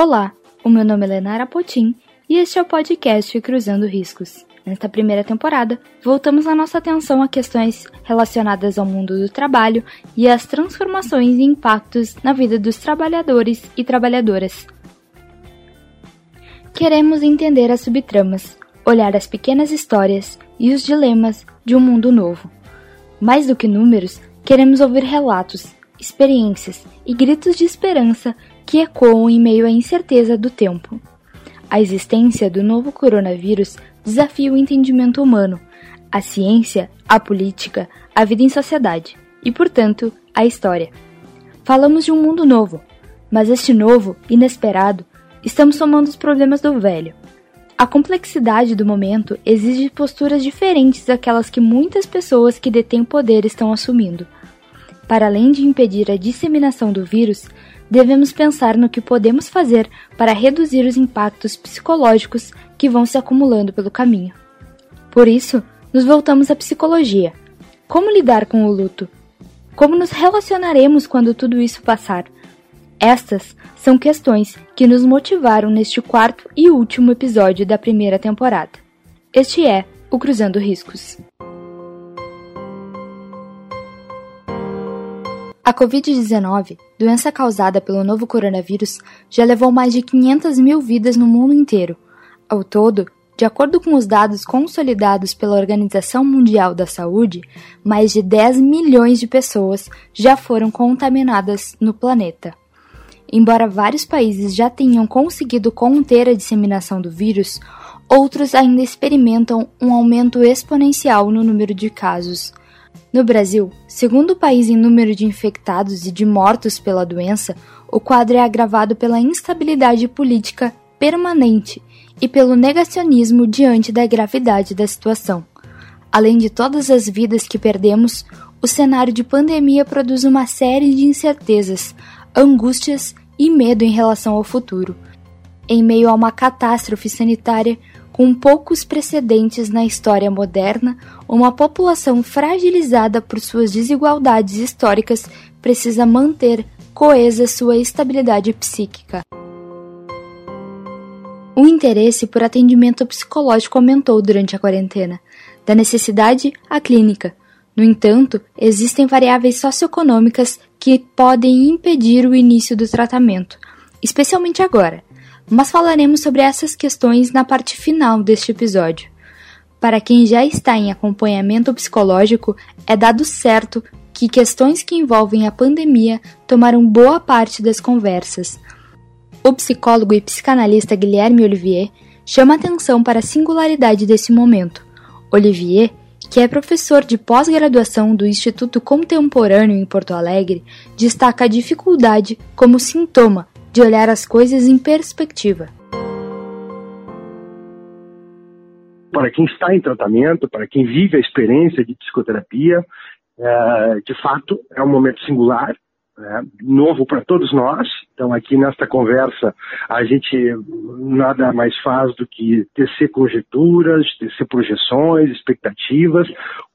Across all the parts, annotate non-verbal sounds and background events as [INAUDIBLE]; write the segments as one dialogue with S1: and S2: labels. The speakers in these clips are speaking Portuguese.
S1: Olá, o meu nome é Lenara Potim e este é o podcast Cruzando Riscos. Nesta primeira temporada, voltamos a nossa atenção a questões relacionadas ao mundo do trabalho e às transformações e impactos na vida dos trabalhadores e trabalhadoras. Queremos entender as subtramas, olhar as pequenas histórias e os dilemas de um mundo novo. Mais do que números, queremos ouvir relatos, experiências e gritos de esperança que ecoam em meio à incerteza do tempo. A existência do novo coronavírus desafia o entendimento humano, a ciência, a política, a vida em sociedade e, portanto, a história. Falamos de um mundo novo, mas este novo, inesperado, estamos somando os problemas do velho. A complexidade do momento exige posturas diferentes daquelas que muitas pessoas que detêm poder estão assumindo. Para além de impedir a disseminação do vírus, devemos pensar no que podemos fazer para reduzir os impactos psicológicos que vão se acumulando pelo caminho. Por isso, nos voltamos à psicologia. Como lidar com o luto? Como nos relacionaremos quando tudo isso passar? Estas são questões que nos motivaram neste quarto e último episódio da primeira temporada. Este é o Cruzando Riscos. A Covid-19, doença causada pelo novo coronavírus, já levou mais de 500 mil vidas no mundo inteiro. Ao todo, de acordo com os dados consolidados pela Organização Mundial da Saúde, mais de 10 milhões de pessoas já foram contaminadas no planeta. Embora vários países já tenham conseguido conter a disseminação do vírus, outros ainda experimentam um aumento exponencial no número de casos. No Brasil, segundo o país em número de infectados e de mortos pela doença, o quadro é agravado pela instabilidade política permanente e pelo negacionismo diante da gravidade da situação. Além de todas as vidas que perdemos, o cenário de pandemia produz uma série de incertezas, angústias e medo em relação ao futuro. Em meio a uma catástrofe sanitária, com poucos precedentes na história moderna, uma população fragilizada por suas desigualdades históricas precisa manter coesa sua estabilidade psíquica. O interesse por atendimento psicológico aumentou durante a quarentena, da necessidade à clínica. No entanto, existem variáveis socioeconômicas que podem impedir o início do tratamento, especialmente agora mas falaremos sobre essas questões na parte final deste episódio. Para quem já está em acompanhamento psicológico, é dado certo que questões que envolvem a pandemia tomaram boa parte das conversas. O psicólogo e psicanalista Guilherme Olivier chama atenção para a singularidade desse momento. Olivier, que é professor de pós-graduação do Instituto Contemporâneo em Porto Alegre, destaca a dificuldade como sintoma de olhar as coisas em perspectiva.
S2: Para quem está em tratamento, para quem vive a experiência de psicoterapia, é, de fato é um momento singular, né, novo para todos nós. Então, aqui nesta conversa, a gente nada mais faz do que tecer conjecturas, tecer projeções, expectativas,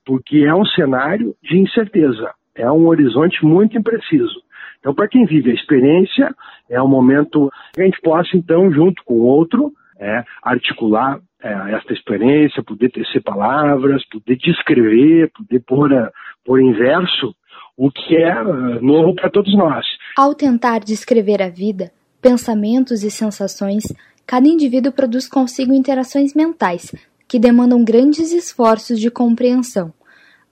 S2: porque é um cenário de incerteza, é um horizonte muito impreciso. Então, para quem vive a experiência, é um momento que a gente possa, então, junto com o outro, é, articular é, esta experiência, poder tecer palavras, poder descrever, poder pôr, a, pôr em verso o que é uh, novo para todos nós.
S1: Ao tentar descrever a vida, pensamentos e sensações, cada indivíduo produz consigo interações mentais que demandam grandes esforços de compreensão.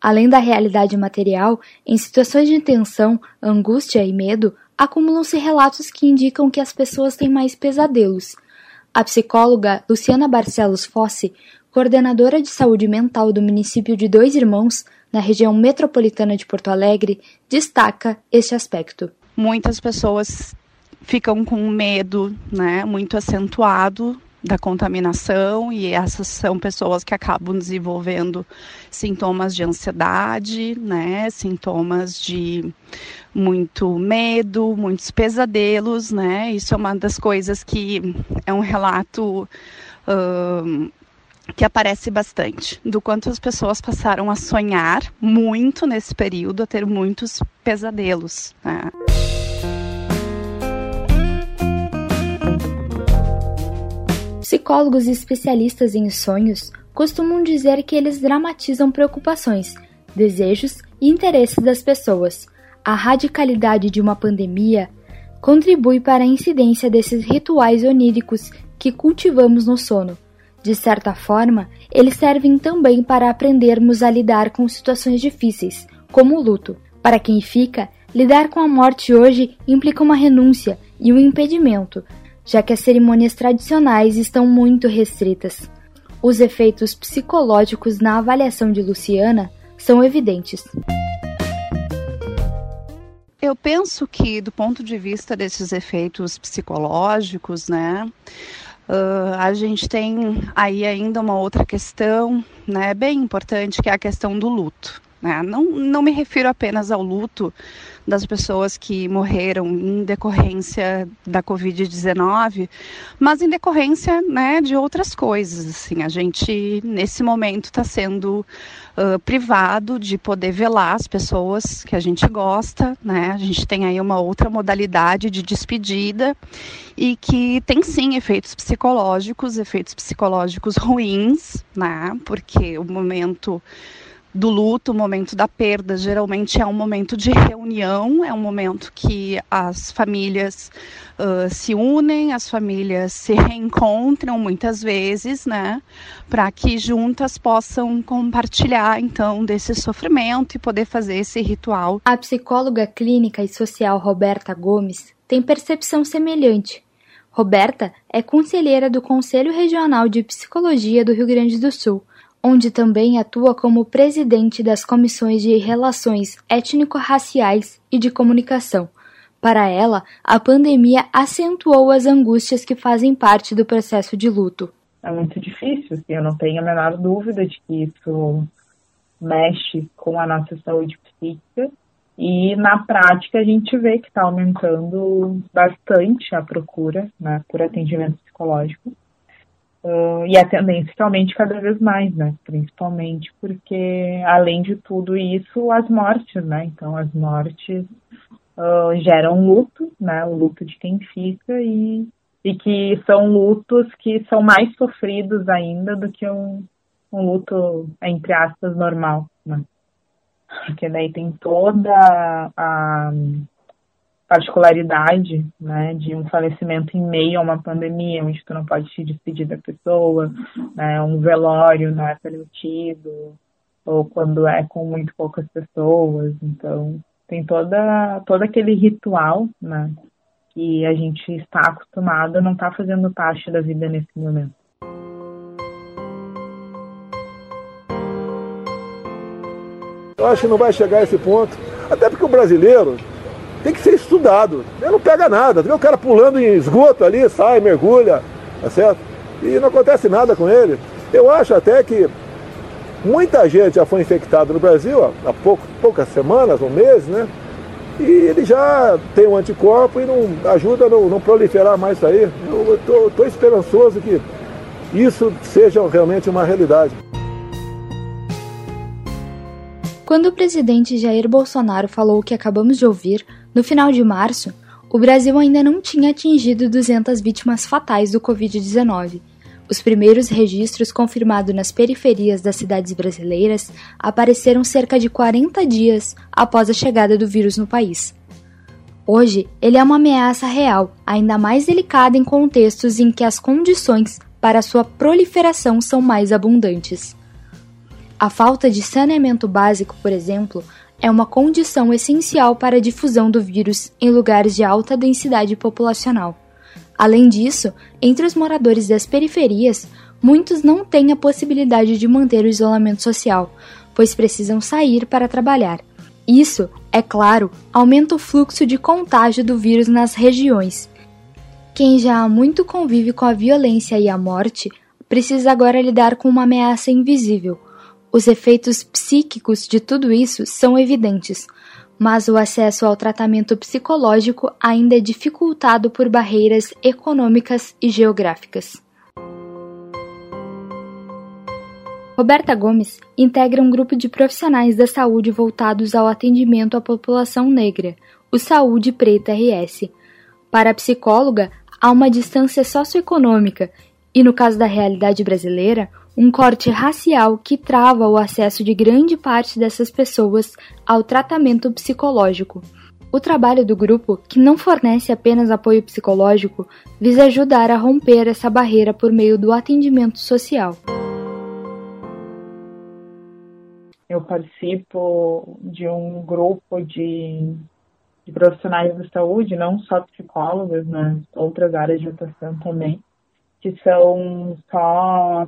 S1: Além da realidade material, em situações de tensão, angústia e medo, acumulam-se relatos que indicam que as pessoas têm mais pesadelos. A psicóloga Luciana Barcelos Fossi, coordenadora de saúde mental do município de Dois Irmãos, na região metropolitana de Porto Alegre, destaca este aspecto.
S3: Muitas pessoas ficam com medo, né, muito acentuado da contaminação e essas são pessoas que acabam desenvolvendo sintomas de ansiedade, né, sintomas de muito medo, muitos pesadelos, né? Isso é uma das coisas que é um relato que aparece bastante do quanto as pessoas passaram a sonhar muito nesse período, a ter muitos pesadelos. Né?
S1: Psicólogos especialistas em sonhos costumam dizer que eles dramatizam preocupações, desejos e interesses das pessoas. A radicalidade de uma pandemia contribui para a incidência desses rituais oníricos que cultivamos no sono. De certa forma, eles servem também para aprendermos a lidar com situações difíceis, como o luto. Para quem fica, lidar com a morte hoje implica uma renúncia e um impedimento, já que as cerimônias tradicionais estão muito restritas. Os efeitos psicológicos na avaliação de Luciana são evidentes.
S3: Eu penso que, do ponto de vista desses efeitos psicológicos, né, uh, a gente tem aí ainda uma outra questão, né, bem importante, que é a questão do luto. Né? Não, não me refiro apenas ao luto das pessoas que morreram em decorrência da Covid-19, mas em decorrência né, de outras coisas. Assim, a gente, nesse momento, está sendo uh, privado de poder velar as pessoas que a gente gosta. Né? A gente tem aí uma outra modalidade de despedida e que tem sim efeitos psicológicos, efeitos psicológicos ruins, né? porque o momento do luto, o momento da perda, geralmente é um momento de reunião, é um momento que as famílias uh, se unem, as famílias se reencontram muitas vezes, né, para que juntas possam compartilhar então desse sofrimento e poder fazer esse ritual.
S1: A psicóloga clínica e social Roberta Gomes tem percepção semelhante. Roberta é conselheira do Conselho Regional de Psicologia do Rio Grande do Sul onde também atua como presidente das comissões de relações étnico-raciais e de comunicação. Para ela, a pandemia acentuou as angústias que fazem parte do processo de luto.
S4: É muito difícil, assim, eu não tenho a menor dúvida de que isso mexe com a nossa saúde psíquica e na prática a gente vê que está aumentando bastante a procura né, por atendimento psicológico. Uh, e a tendência realmente cada vez mais, né? Principalmente porque, além de tudo isso, as mortes, né? Então, as mortes uh, geram luto, né? O luto de quem fica e, e que são lutos que são mais sofridos ainda do que um, um luto, entre aspas, normal, né? Porque daí tem toda a, particularidade, né, de um falecimento em meio a uma pandemia, onde tu não pode se despedir da pessoa, né, um velório não é permitido, ou quando é com muito poucas pessoas, então tem toda todo aquele ritual, né, que a gente está acostumado não estar tá fazendo parte da vida nesse momento.
S5: Eu acho que não vai chegar a esse ponto, até porque o brasileiro tem que ser estudado. Não pega nada. Vê o cara pulando em esgoto ali, sai, mergulha, tá certo? E não acontece nada com ele. Eu acho até que muita gente já foi infectada no Brasil há pouco, poucas semanas, um mês, né? E ele já tem um anticorpo e não ajuda a não, não proliferar mais isso aí. Eu estou esperançoso que isso seja realmente uma realidade.
S1: Quando o presidente Jair Bolsonaro falou o que acabamos de ouvir, no final de março, o Brasil ainda não tinha atingido 200 vítimas fatais do Covid-19. Os primeiros registros confirmados nas periferias das cidades brasileiras apareceram cerca de 40 dias após a chegada do vírus no país. Hoje, ele é uma ameaça real, ainda mais delicada em contextos em que as condições para sua proliferação são mais abundantes. A falta de saneamento básico, por exemplo, é uma condição essencial para a difusão do vírus em lugares de alta densidade populacional. Além disso, entre os moradores das periferias, muitos não têm a possibilidade de manter o isolamento social, pois precisam sair para trabalhar. Isso, é claro, aumenta o fluxo de contágio do vírus nas regiões. Quem já há muito convive com a violência e a morte precisa agora lidar com uma ameaça invisível os efeitos psíquicos de tudo isso são evidentes, mas o acesso ao tratamento psicológico ainda é dificultado por barreiras econômicas e geográficas. Roberta Gomes integra um grupo de profissionais da saúde voltados ao atendimento à população negra, o Saúde Preta RS. Para a psicóloga, há uma distância socioeconômica E no caso da realidade brasileira, um corte racial que trava o acesso de grande parte dessas pessoas ao tratamento psicológico. O trabalho do grupo, que não fornece apenas apoio psicológico, visa ajudar a romper essa barreira por meio do atendimento social.
S4: Eu participo de um grupo de, de profissionais da saúde, não só psicólogos, mas outras áreas de atuação também, que são só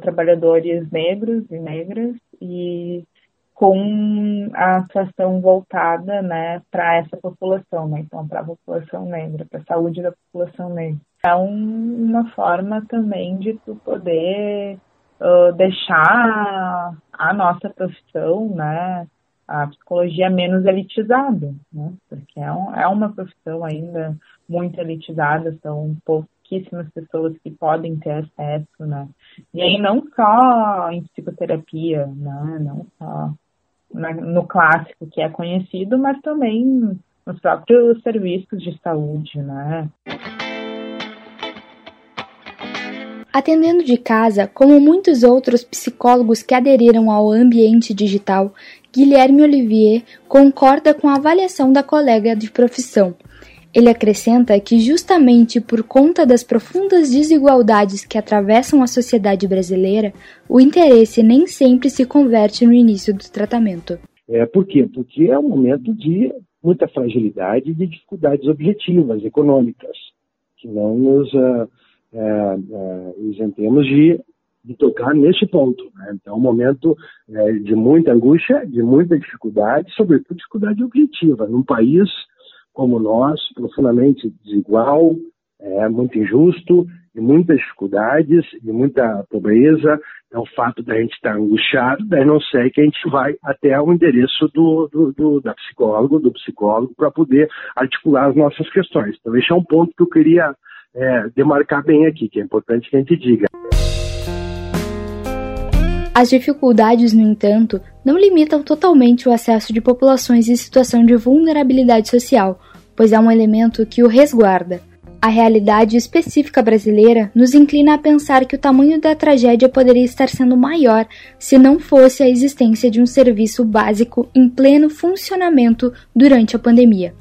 S4: trabalhadores negros e negras e com a atuação voltada né, para essa população, né? então para a população negra, para a saúde da população negra. É um, uma forma também de tu poder uh, deixar a nossa profissão, né, a psicologia menos elitizada, né, porque é, um, é uma profissão ainda muito elitizada, são pouquíssimas pessoas que podem ter acesso, né, e aí não só em psicoterapia, né, não só no clássico que é conhecido, mas também nos próprios serviços de saúde, né.
S1: Atendendo de casa, como muitos outros psicólogos que aderiram ao ambiente digital, Guilherme Olivier concorda com a avaliação da colega de profissão. Ele acrescenta que, justamente por conta das profundas desigualdades que atravessam a sociedade brasileira, o interesse nem sempre se converte no início do tratamento.
S2: É, por quê? Porque é um momento de muita fragilidade e de dificuldades objetivas, econômicas, que não nos. Uh é, é, isentemos de, de tocar nesse ponto. Né? Então, é um momento é, de muita angústia, de muita dificuldade, sobretudo dificuldade objetiva. Num país como nosso, profundamente desigual, é, muito injusto, de muitas dificuldades, de muita pobreza, é o fato da gente estar angustiado, daí não sei que a gente vai até o endereço do, do, do da psicólogo, do psicólogo, para poder articular as nossas questões. Então, esse é um ponto que eu queria é, demarcar bem aqui, que é importante que a gente diga.
S1: As dificuldades, no entanto, não limitam totalmente o acesso de populações em situação de vulnerabilidade social, pois há um elemento que o resguarda. A realidade específica brasileira nos inclina a pensar que o tamanho da tragédia poderia estar sendo maior se não fosse a existência de um serviço básico em pleno funcionamento durante a pandemia.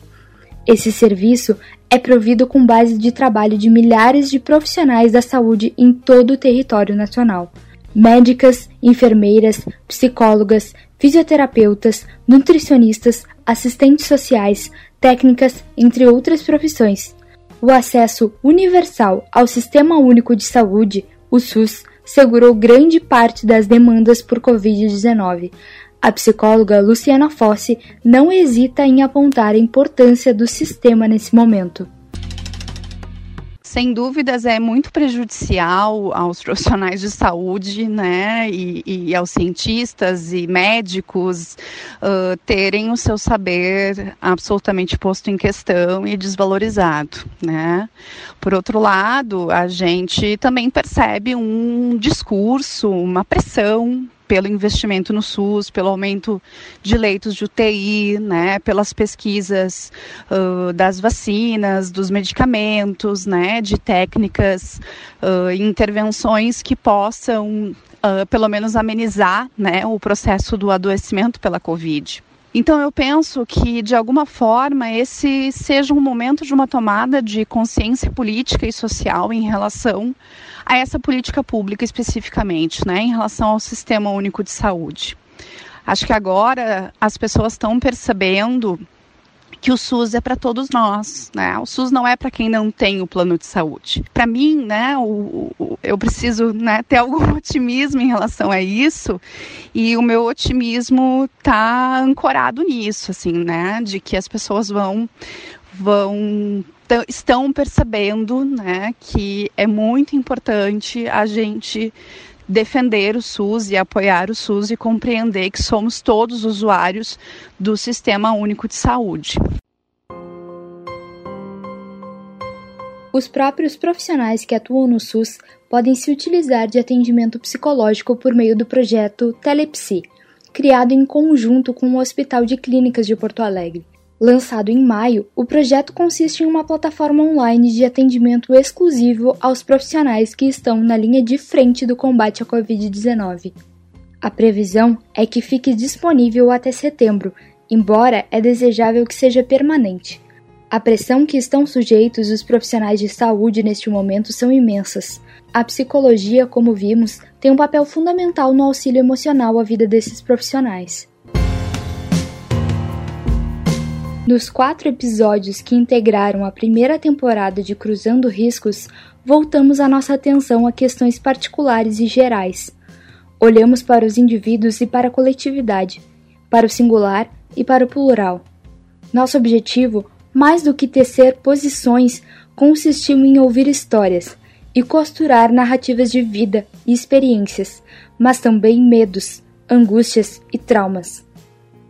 S1: Esse serviço é provido com base de trabalho de milhares de profissionais da saúde em todo o território nacional. Médicas, enfermeiras, psicólogas, fisioterapeutas, nutricionistas, assistentes sociais, técnicas, entre outras profissões. O acesso universal ao Sistema Único de Saúde, o SUS, segurou grande parte das demandas por Covid-19, a psicóloga Luciana Fossi não hesita em apontar a importância do sistema nesse momento
S3: sem dúvidas é muito prejudicial aos profissionais de saúde, né, e, e aos cientistas e médicos uh, terem o seu saber absolutamente posto em questão e desvalorizado, né. Por outro lado, a gente também percebe um discurso, uma pressão pelo investimento no SUS, pelo aumento de leitos de UTI, né, pelas pesquisas uh, das vacinas, dos medicamentos, né, de técnicas uh, intervenções que possam, uh, pelo menos, amenizar né, o processo do adoecimento pela Covid. Então eu penso que de alguma forma esse seja um momento de uma tomada de consciência política e social em relação a essa política pública especificamente, né, em relação ao Sistema Único de Saúde. Acho que agora as pessoas estão percebendo que o SUS é para todos nós, né? O SUS não é para quem não tem o plano de saúde. Para mim, né, o, o, eu preciso né, ter algum [LAUGHS] otimismo em relação a isso e o meu otimismo está ancorado nisso, assim, né, de que as pessoas vão vão estão percebendo, né, que é muito importante a gente defender o SUS e apoiar o SUS e compreender que somos todos usuários do Sistema Único de Saúde.
S1: Os próprios profissionais que atuam no SUS podem se utilizar de atendimento psicológico por meio do projeto Telepsi, criado em conjunto com o Hospital de Clínicas de Porto Alegre. Lançado em maio, o projeto consiste em uma plataforma online de atendimento exclusivo aos profissionais que estão na linha de frente do combate à Covid-19. A previsão é que fique disponível até setembro, embora é desejável que seja permanente. A pressão que estão sujeitos os profissionais de saúde neste momento são imensas. A psicologia, como vimos, tem um papel fundamental no auxílio emocional à vida desses profissionais. Nos quatro episódios que integraram a primeira temporada de Cruzando Riscos, voltamos a nossa atenção a questões particulares e gerais. Olhamos para os indivíduos e para a coletividade, para o singular e para o plural. Nosso objetivo, mais do que tecer posições, consistiu em ouvir histórias e costurar narrativas de vida e experiências, mas também medos, angústias e traumas.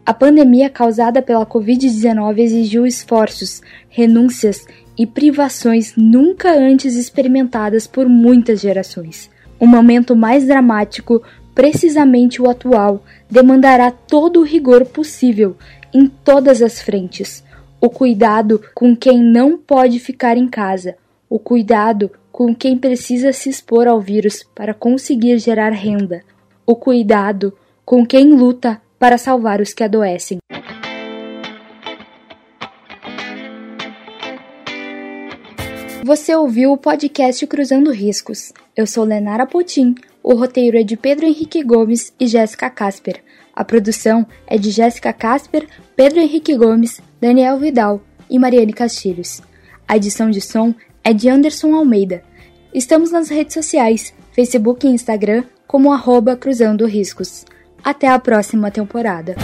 S1: A pandemia causada pela Covid-19 exigiu esforços, renúncias e privações nunca antes experimentadas por muitas gerações. O momento mais dramático, precisamente o atual, demandará todo o rigor possível em todas as frentes. O cuidado com quem não pode ficar em casa, o cuidado com quem precisa se expor ao vírus para conseguir gerar renda, o cuidado com quem luta para salvar os que adoecem. Você ouviu o podcast Cruzando Riscos. Eu sou Lenara Potim. O roteiro é de Pedro Henrique Gomes e Jéssica Casper. A produção é de Jéssica Casper, Pedro Henrique Gomes, Daniel Vidal e Mariane Castilhos. A edição de som é de Anderson Almeida. Estamos nas redes sociais, Facebook e Instagram, como arroba Cruzando Riscos. Até a próxima temporada.